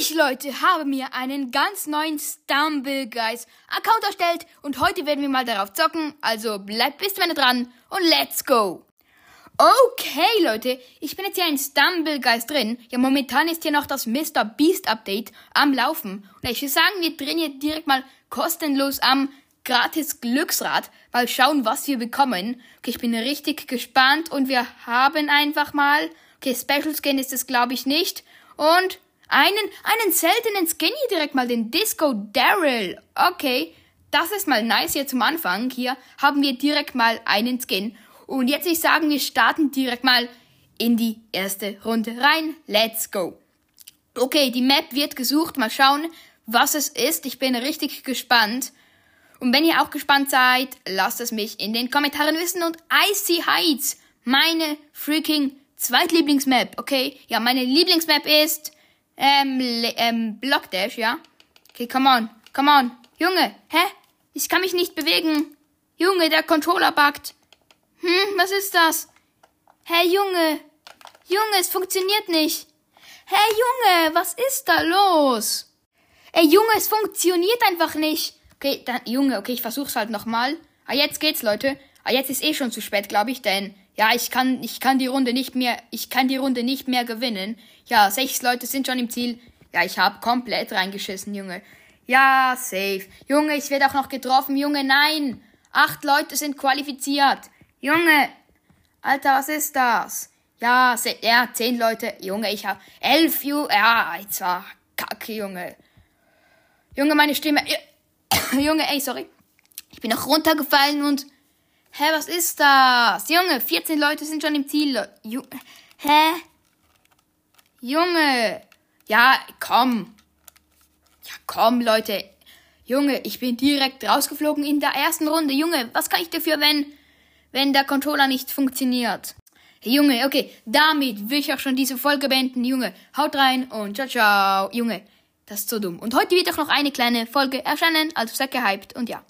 Ich, Leute, habe mir einen ganz neuen Stumble Guys Account erstellt und heute werden wir mal darauf zocken. Also bleibt bis zum Ende dran und let's go! Okay, Leute, ich bin jetzt hier in Stumble Guys drin. Ja, momentan ist hier noch das Mr. Beast Update am Laufen. Und ich würde sagen, wir drehen hier direkt mal kostenlos am gratis Glücksrad. Mal schauen, was wir bekommen. Okay, ich bin richtig gespannt und wir haben einfach mal. Okay, Special Skin ist es, glaube ich, nicht. Und einen, einen seltenen Skin hier direkt mal, den Disco Daryl. Okay, das ist mal nice hier zum Anfang. Hier haben wir direkt mal einen Skin. Und jetzt ich sagen, wir starten direkt mal in die erste Runde rein. Let's go. Okay, die Map wird gesucht. Mal schauen, was es ist. Ich bin richtig gespannt. Und wenn ihr auch gespannt seid, lasst es mich in den Kommentaren wissen. Und Icy Heights, meine freaking Zweitlieblingsmap, okay? Ja, meine Lieblingsmap ist ähm, ähm, Blockdash, ja? Okay, come on, come on. Junge, hä? Ich kann mich nicht bewegen. Junge, der Controller buggt. Hm, was ist das? Hey, Junge. Junge, es funktioniert nicht. Hey, Junge, was ist da los? Ey, Junge, es funktioniert einfach nicht. Okay, dann, Junge, okay, ich versuch's halt nochmal. Ah, jetzt geht's, Leute. Ah, jetzt ist eh schon zu spät, glaube ich, denn ja, ich kann, ich kann die Runde nicht mehr, ich kann die Runde nicht mehr gewinnen. Ja, sechs Leute sind schon im Ziel. Ja, ich hab komplett reingeschissen, Junge. Ja, safe. Junge, ich werde auch noch getroffen. Junge, nein. Acht Leute sind qualifiziert. Junge. Alter, was ist das? Ja, ja, zehn Leute. Junge, ich hab elf, Ju ja, jetzt war kacke, Junge. Junge, meine Stimme. Junge, ey, sorry. Ich bin noch runtergefallen und Hä, was ist das? Junge, 14 Leute sind schon im Ziel. Ju Hä? Junge. Ja, komm. Ja, komm, Leute. Junge, ich bin direkt rausgeflogen in der ersten Runde. Junge, was kann ich dafür, wenn, wenn der Controller nicht funktioniert? Junge, okay, damit will ich auch schon diese Folge beenden. Junge, haut rein und ciao, ciao. Junge, das ist so dumm. Und heute wird auch noch eine kleine Folge erscheinen, also seid gehypt und ja.